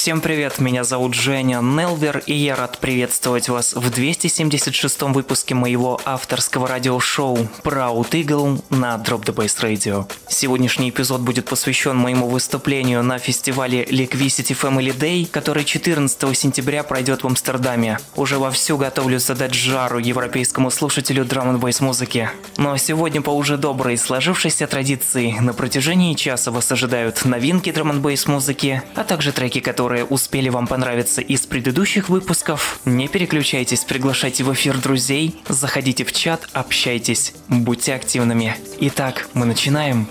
Всем привет, меня зовут Женя Нелвер, и я рад приветствовать вас в 276-м выпуске моего авторского радиошоу Proud Eagle на Drop the Bass Radio. Сегодняшний эпизод будет посвящен моему выступлению на фестивале Liquidity Family Day, который 14 сентября пройдет в Амстердаме. Уже вовсю готовлюсь задать жару европейскому слушателю драм н музыки. Но сегодня по уже доброй сложившейся традиции на протяжении часа вас ожидают новинки драм н музыки, а также треки, которые которые успели вам понравиться из предыдущих выпусков, не переключайтесь, приглашайте в эфир друзей, заходите в чат, общайтесь, будьте активными. Итак, мы начинаем.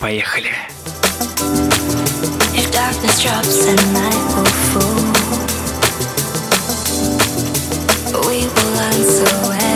Поехали. We will when it